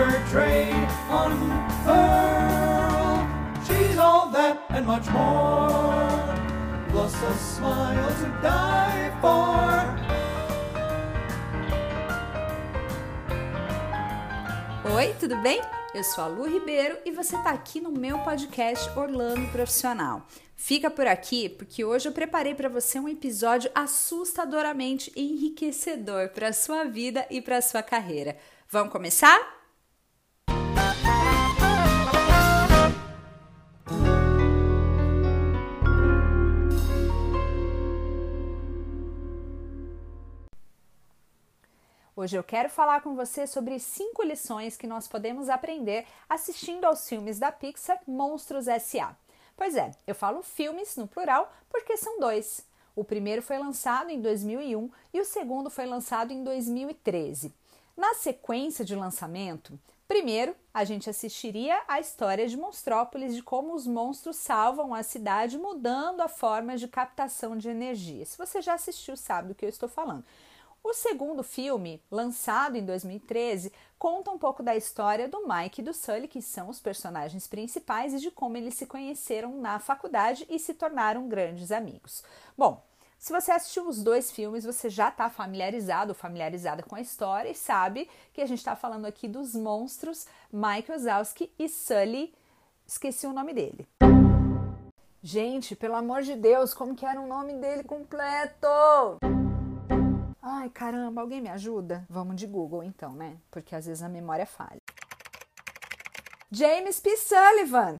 her trade unfurl. She's all that and much more, plus a smile to die for. Oi, tudo bem? Eu sou a Lu Ribeiro e você está aqui no meu podcast Orlando Profissional. Fica por aqui porque hoje eu preparei para você um episódio assustadoramente enriquecedor para sua vida e para sua carreira. Vamos começar? Hoje eu quero falar com você sobre cinco lições que nós podemos aprender assistindo aos filmes da Pixar Monstros S.A. Pois é, eu falo filmes no plural porque são dois. O primeiro foi lançado em 2001 e o segundo foi lançado em 2013. Na sequência de lançamento, primeiro a gente assistiria a história de Monstrópolis, de como os monstros salvam a cidade mudando a forma de captação de energia. Se você já assistiu, sabe do que eu estou falando. O segundo filme, lançado em 2013, conta um pouco da história do Mike e do Sully, que são os personagens principais, e de como eles se conheceram na faculdade e se tornaram grandes amigos. Bom, se você assistiu os dois filmes, você já está familiarizado familiarizada com a história e sabe que a gente está falando aqui dos monstros Mike Wazowski e Sully. Esqueci o nome dele. Gente, pelo amor de Deus, como que era o nome dele completo? Ai, caramba, alguém me ajuda? Vamos de Google então, né? Porque às vezes a memória falha. James P. Sullivan.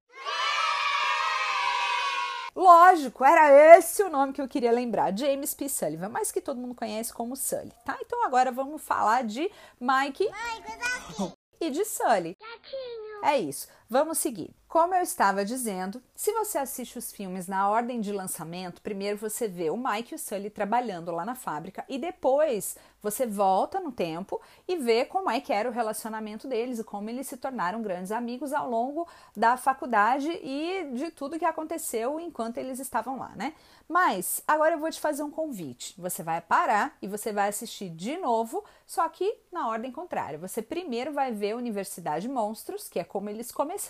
Lógico, era esse o nome que eu queria lembrar, James P. Sullivan, mas que todo mundo conhece como Sully, tá? Então agora vamos falar de Mike, Mike e de Sully. Gatinho. É isso. Vamos seguir. Como eu estava dizendo, se você assiste os filmes na ordem de lançamento, primeiro você vê o Mike e o Sully trabalhando lá na fábrica e depois você volta no tempo e vê como é que era o relacionamento deles e como eles se tornaram grandes amigos ao longo da faculdade e de tudo que aconteceu enquanto eles estavam lá, né? Mas agora eu vou te fazer um convite. Você vai parar e você vai assistir de novo, só que na ordem contrária. Você primeiro vai ver Universidade Monstros, que é como eles começaram,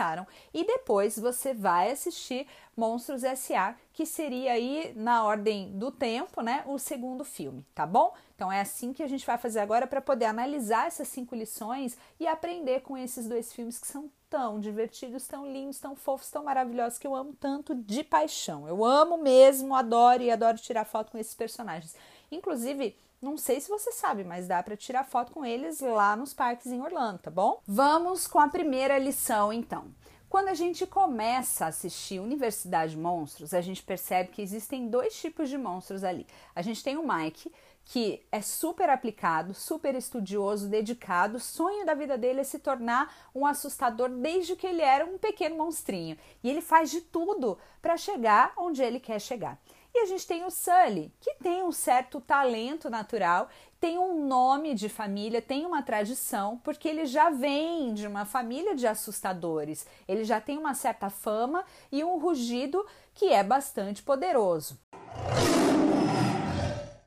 e depois você vai assistir Monstros S.A., que seria aí na ordem do tempo, né, o segundo filme, tá bom? Então é assim que a gente vai fazer agora para poder analisar essas cinco lições e aprender com esses dois filmes que são tão divertidos, tão lindos, tão fofos, tão maravilhosos que eu amo tanto de paixão. Eu amo mesmo, adoro e adoro tirar foto com esses personagens. Inclusive, não sei se você sabe, mas dá para tirar foto com eles lá nos parques em Orlando, tá bom? Vamos com a primeira lição então. Quando a gente começa a assistir Universidade Monstros, a gente percebe que existem dois tipos de monstros ali. A gente tem o Mike, que é super aplicado, super estudioso, dedicado. O sonho da vida dele é se tornar um assustador desde que ele era um pequeno monstrinho. E ele faz de tudo para chegar onde ele quer chegar. E a gente tem o Sully, que tem um certo talento natural, tem um nome de família, tem uma tradição, porque ele já vem de uma família de assustadores. Ele já tem uma certa fama e um rugido que é bastante poderoso.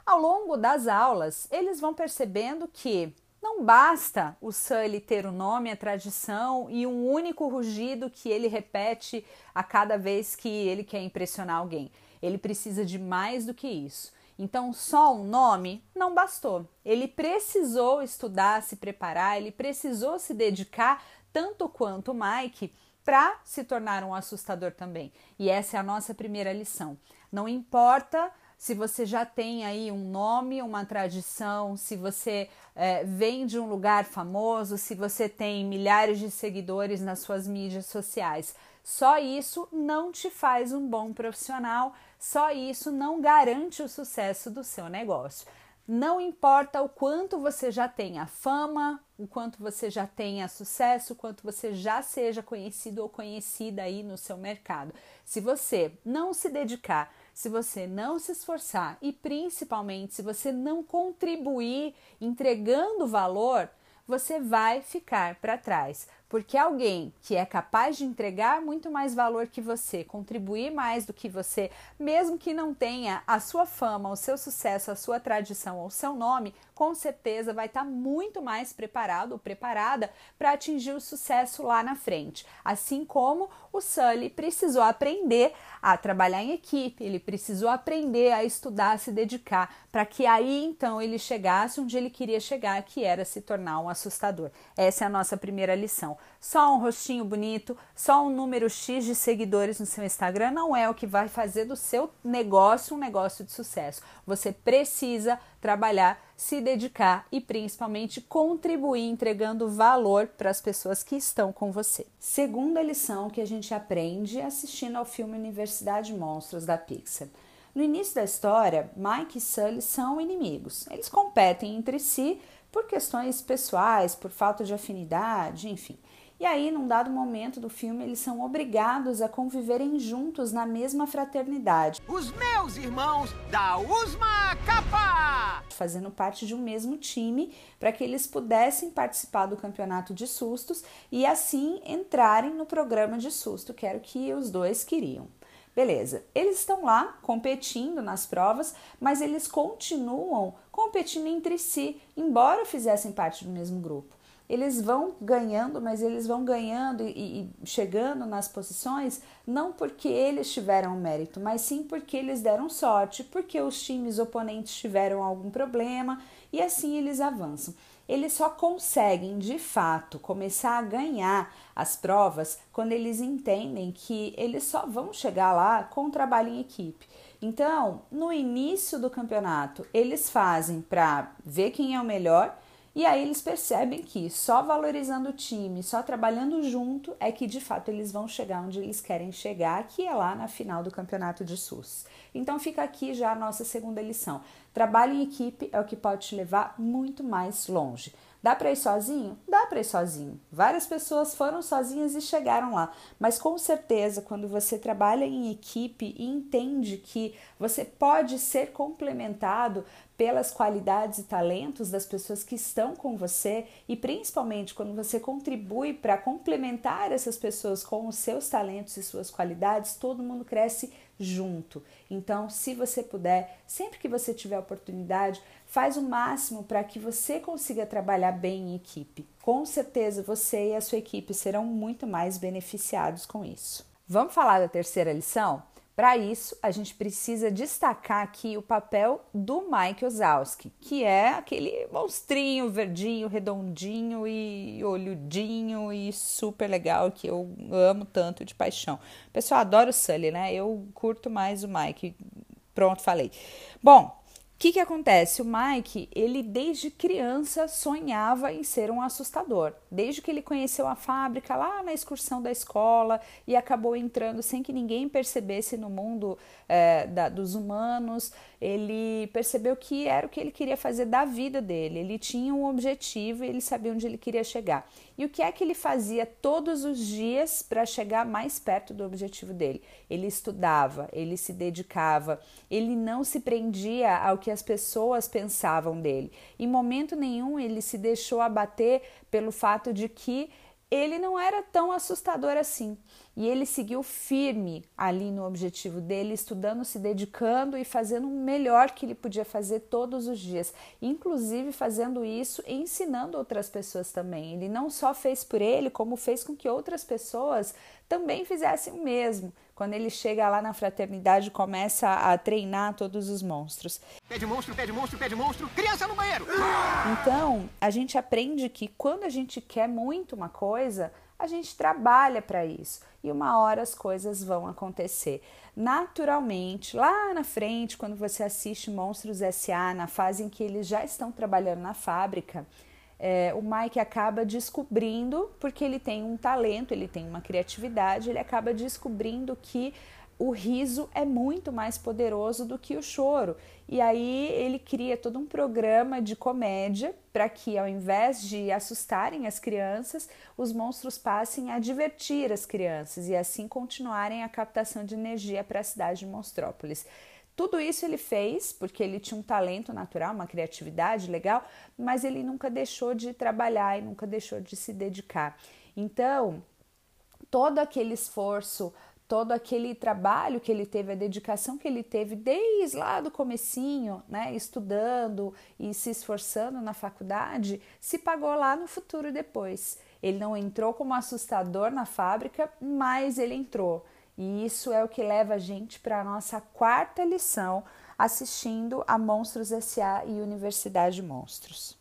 Ao longo das aulas, eles vão percebendo que não basta o Sully ter o nome, a tradição e um único rugido que ele repete a cada vez que ele quer impressionar alguém. Ele precisa de mais do que isso. Então, só um nome não bastou. Ele precisou estudar, se preparar, ele precisou se dedicar tanto quanto o Mike para se tornar um assustador também. E essa é a nossa primeira lição. Não importa se você já tem aí um nome, uma tradição, se você é, vem de um lugar famoso, se você tem milhares de seguidores nas suas mídias sociais. Só isso não te faz um bom profissional, só isso não garante o sucesso do seu negócio. Não importa o quanto você já tenha fama, o quanto você já tenha sucesso, o quanto você já seja conhecido ou conhecida aí no seu mercado. Se você não se dedicar, se você não se esforçar e principalmente se você não contribuir entregando valor, você vai ficar para trás porque alguém que é capaz de entregar muito mais valor que você, contribuir mais do que você, mesmo que não tenha a sua fama, o seu sucesso, a sua tradição ou o seu nome, com certeza vai estar muito mais preparado ou preparada para atingir o sucesso lá na frente. Assim como o Sully precisou aprender a trabalhar em equipe, ele precisou aprender a estudar, a se dedicar, para que aí então ele chegasse onde ele queria chegar, que era se tornar um assustador. Essa é a nossa primeira lição. Só um rostinho bonito, só um número X de seguidores no seu Instagram não é o que vai fazer do seu negócio um negócio de sucesso. Você precisa trabalhar, se dedicar e principalmente contribuir entregando valor para as pessoas que estão com você. Segunda lição que a gente aprende assistindo ao filme Universidade Monstros da Pixar. No início da história, Mike e Sully são inimigos. Eles competem entre si por questões pessoais, por falta de afinidade, enfim. E aí, num dado momento do filme, eles são obrigados a conviverem juntos na mesma fraternidade. Os meus irmãos da Usma Capa! Fazendo parte de um mesmo time para que eles pudessem participar do campeonato de sustos e assim entrarem no programa de susto, que era o que os dois queriam. Beleza, eles estão lá competindo nas provas, mas eles continuam competindo entre si, embora fizessem parte do mesmo grupo eles vão ganhando, mas eles vão ganhando e, e, chegando nas posições não porque eles tiveram mérito, mas sim porque eles deram sorte, porque os times oponentes tiveram algum problema e assim eles avançam. Eles só conseguem de fato começar a ganhar as provas quando eles entendem que eles só vão chegar lá com o trabalho em equipe. Então, no início do campeonato, eles fazem para ver quem é o melhor e aí eles percebem que só valorizando o time, só trabalhando junto é que de fato eles vão chegar onde eles querem chegar, que é lá na final do campeonato de SUS. Então fica aqui já a nossa segunda lição. Trabalho em equipe é o que pode te levar muito mais longe. Dá para ir sozinho? Dá para ir sozinho. Várias pessoas foram sozinhas e chegaram lá, mas com certeza, quando você trabalha em equipe e entende que você pode ser complementado pelas qualidades e talentos das pessoas que estão com você e principalmente quando você contribui para complementar essas pessoas com os seus talentos e suas qualidades, todo mundo cresce junto. Então, se você puder, sempre que você tiver oportunidade, faz o máximo para que você consiga trabalhar bem em equipe. Com certeza você e a sua equipe serão muito mais beneficiados com isso. Vamos falar da terceira lição? Para isso, a gente precisa destacar aqui o papel do Mike Ozowski, que é aquele monstrinho verdinho, redondinho e olhudinho e super legal que eu amo tanto de paixão. Pessoal, adoro o Sully, né? Eu curto mais o Mike. Pronto, falei. Bom, o que, que acontece? O Mike, ele desde criança sonhava em ser um assustador. Desde que ele conheceu a fábrica lá na excursão da escola e acabou entrando sem que ninguém percebesse no mundo é, da, dos humanos, ele percebeu que era o que ele queria fazer da vida dele. Ele tinha um objetivo e ele sabia onde ele queria chegar. E o que é que ele fazia todos os dias para chegar mais perto do objetivo dele? Ele estudava, ele se dedicava, ele não se prendia ao que as pessoas pensavam dele. Em momento nenhum ele se deixou abater pelo fato de que ele não era tão assustador assim. E ele seguiu firme ali no objetivo dele, estudando, se dedicando e fazendo o melhor que ele podia fazer todos os dias, inclusive fazendo isso e ensinando outras pessoas também. Ele não só fez por ele, como fez com que outras pessoas também fizessem o mesmo. Quando ele chega lá na fraternidade, começa a treinar todos os monstros. Pede monstro, pede monstro, pede monstro, criança no banheiro! Então, a gente aprende que quando a gente quer muito uma coisa, a gente trabalha para isso e uma hora as coisas vão acontecer. Naturalmente, lá na frente, quando você assiste Monstros S.A., na fase em que eles já estão trabalhando na fábrica, é, o Mike acaba descobrindo, porque ele tem um talento, ele tem uma criatividade, ele acaba descobrindo que o riso é muito mais poderoso do que o choro. E aí ele cria todo um programa de comédia para que, ao invés de assustarem as crianças, os monstros passem a divertir as crianças e assim continuarem a captação de energia para a cidade de Monstrópolis. Tudo isso ele fez porque ele tinha um talento natural, uma criatividade legal, mas ele nunca deixou de trabalhar e nunca deixou de se dedicar. Então, todo aquele esforço, todo aquele trabalho que ele teve, a dedicação que ele teve desde lá do comecinho, né, estudando e se esforçando na faculdade, se pagou lá no futuro depois. Ele não entrou como assustador na fábrica, mas ele entrou. E isso é o que leva a gente para a nossa quarta lição assistindo a Monstros SA e Universidade Monstros.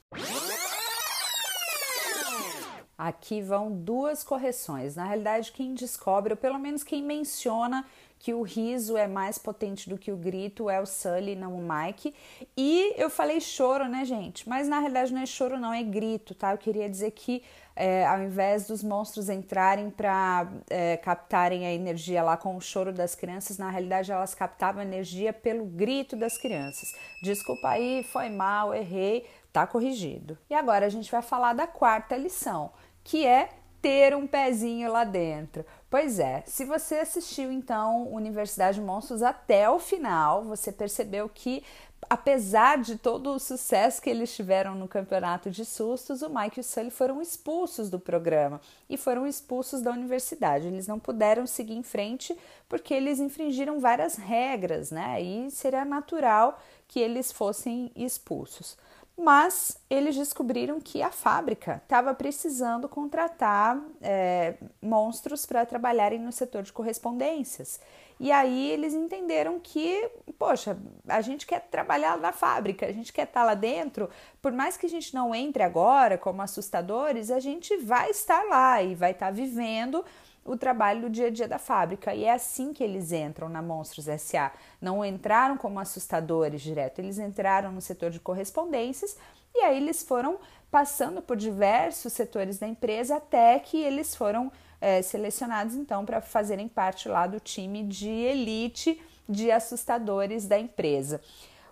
Aqui vão duas correções. Na realidade, quem descobre, ou pelo menos quem menciona que o riso é mais potente do que o grito é o Sully, não o Mike. E eu falei choro, né, gente? Mas na realidade não é choro, não, é grito, tá? Eu queria dizer que é, ao invés dos monstros entrarem para é, captarem a energia lá com o choro das crianças, na realidade elas captavam energia pelo grito das crianças. Desculpa aí, foi mal, errei, tá corrigido. E agora a gente vai falar da quarta lição que é ter um pezinho lá dentro. Pois é, se você assistiu então Universidade de Monstros até o final, você percebeu que apesar de todo o sucesso que eles tiveram no campeonato de sustos, o Mike e o Sully foram expulsos do programa e foram expulsos da universidade. Eles não puderam seguir em frente porque eles infringiram várias regras, né? E seria natural que eles fossem expulsos mas eles descobriram que a fábrica estava precisando contratar é, monstros para trabalharem no setor de correspondências. E aí eles entenderam que, poxa, a gente quer trabalhar na fábrica, a gente quer estar tá lá dentro, por mais que a gente não entre agora como assustadores, a gente vai estar lá e vai estar tá vivendo o trabalho do dia a dia da fábrica. E é assim que eles entram na Monstros SA. Não entraram como assustadores direto, eles entraram no setor de correspondências e aí eles foram passando por diversos setores da empresa até que eles foram é, selecionados então para fazerem parte lá do time de elite de assustadores da empresa.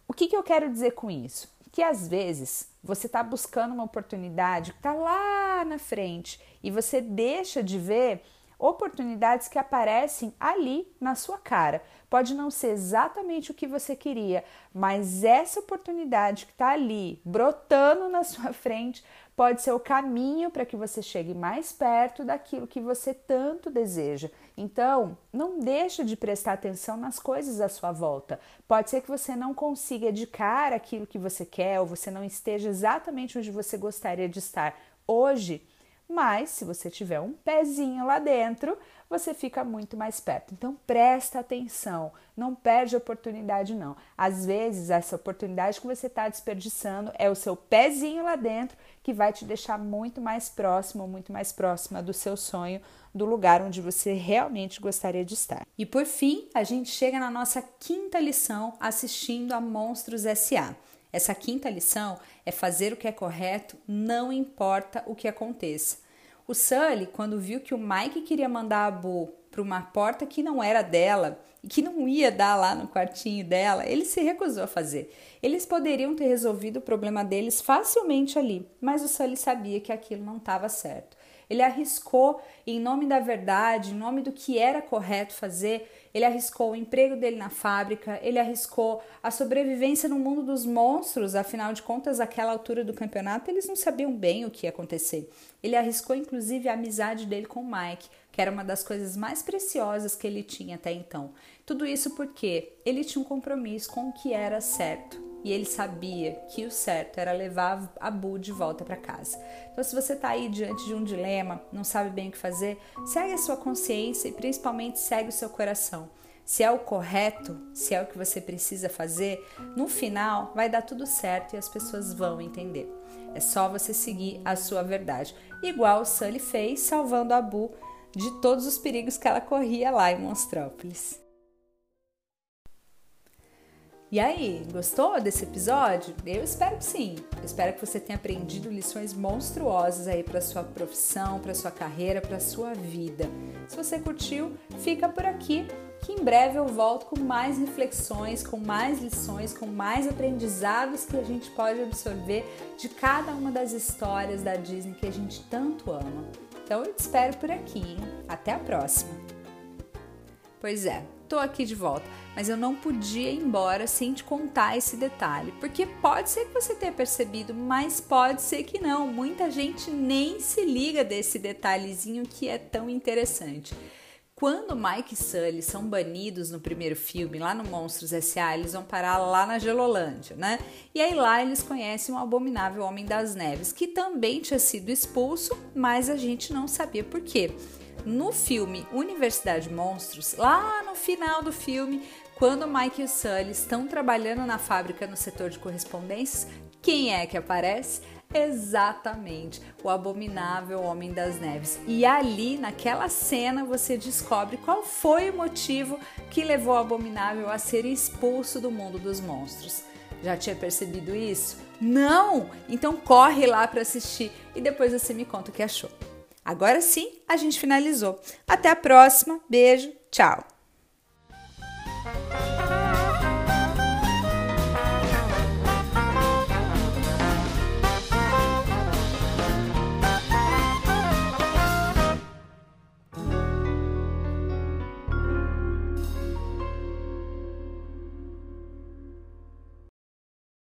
O que, que eu quero dizer com isso? Que às vezes você está buscando uma oportunidade que está lá na frente e você deixa de ver oportunidades que aparecem ali na sua cara. Pode não ser exatamente o que você queria, mas essa oportunidade que está ali, brotando na sua frente, pode ser o caminho para que você chegue mais perto daquilo que você tanto deseja. Então, não deixe de prestar atenção nas coisas à sua volta. Pode ser que você não consiga de cara aquilo que você quer ou você não esteja exatamente onde você gostaria de estar hoje, mas se você tiver um pezinho lá dentro, você fica muito mais perto. Então presta atenção, não perde oportunidade não. Às vezes essa oportunidade que você está desperdiçando é o seu pezinho lá dentro que vai te deixar muito mais próximo, muito mais próxima do seu sonho, do lugar onde você realmente gostaria de estar. E por fim, a gente chega na nossa quinta lição assistindo a Monstros SA. Essa quinta lição é fazer o que é correto, não importa o que aconteça. O Sully, quando viu que o Mike queria mandar a Boo para uma porta que não era dela e que não ia dar lá no quartinho dela, ele se recusou a fazer. Eles poderiam ter resolvido o problema deles facilmente ali, mas o Sully sabia que aquilo não estava certo. Ele arriscou em nome da verdade, em nome do que era correto fazer, ele arriscou o emprego dele na fábrica, ele arriscou a sobrevivência no mundo dos monstros, afinal de contas, àquela altura do campeonato, eles não sabiam bem o que ia acontecer. Ele arriscou inclusive a amizade dele com o Mike, que era uma das coisas mais preciosas que ele tinha até então. Tudo isso porque ele tinha um compromisso com o que era certo e ele sabia que o certo era levar a Bu de volta para casa. Então, se você está aí diante de um dilema, não sabe bem o que fazer, segue a sua consciência e principalmente segue o seu coração. Se é o correto, se é o que você precisa fazer, no final vai dar tudo certo e as pessoas vão entender. É só você seguir a sua verdade, igual o Sully fez, salvando a Bu de todos os perigos que ela corria lá em Monstrópolis. E aí, gostou desse episódio? Eu espero que sim. Eu espero que você tenha aprendido lições monstruosas aí para sua profissão, para sua carreira, para sua vida. Se você curtiu, fica por aqui, que em breve eu volto com mais reflexões, com mais lições, com mais aprendizados que a gente pode absorver de cada uma das histórias da Disney que a gente tanto ama. Então eu te espero por aqui. Hein? Até a próxima. Pois é, tô aqui de volta. Mas eu não podia ir embora sem te contar esse detalhe, porque pode ser que você tenha percebido, mas pode ser que não. Muita gente nem se liga desse detalhezinho que é tão interessante. Quando Mike e Sully são banidos no primeiro filme, lá no Monstros S.A., eles vão parar lá na Gelolândia, né? E aí lá eles conhecem o abominável Homem das Neves, que também tinha sido expulso, mas a gente não sabia por quê. No filme Universidade Monstros, lá no final do filme, quando Mike e Sully estão trabalhando na fábrica no setor de correspondências, quem é que aparece? Exatamente, o abominável Homem das Neves. E ali, naquela cena, você descobre qual foi o motivo que levou o abominável a ser expulso do mundo dos monstros. Já tinha percebido isso? Não! Então corre lá para assistir e depois você me conta o que achou. Agora sim, a gente finalizou. Até a próxima. Beijo. Tchau.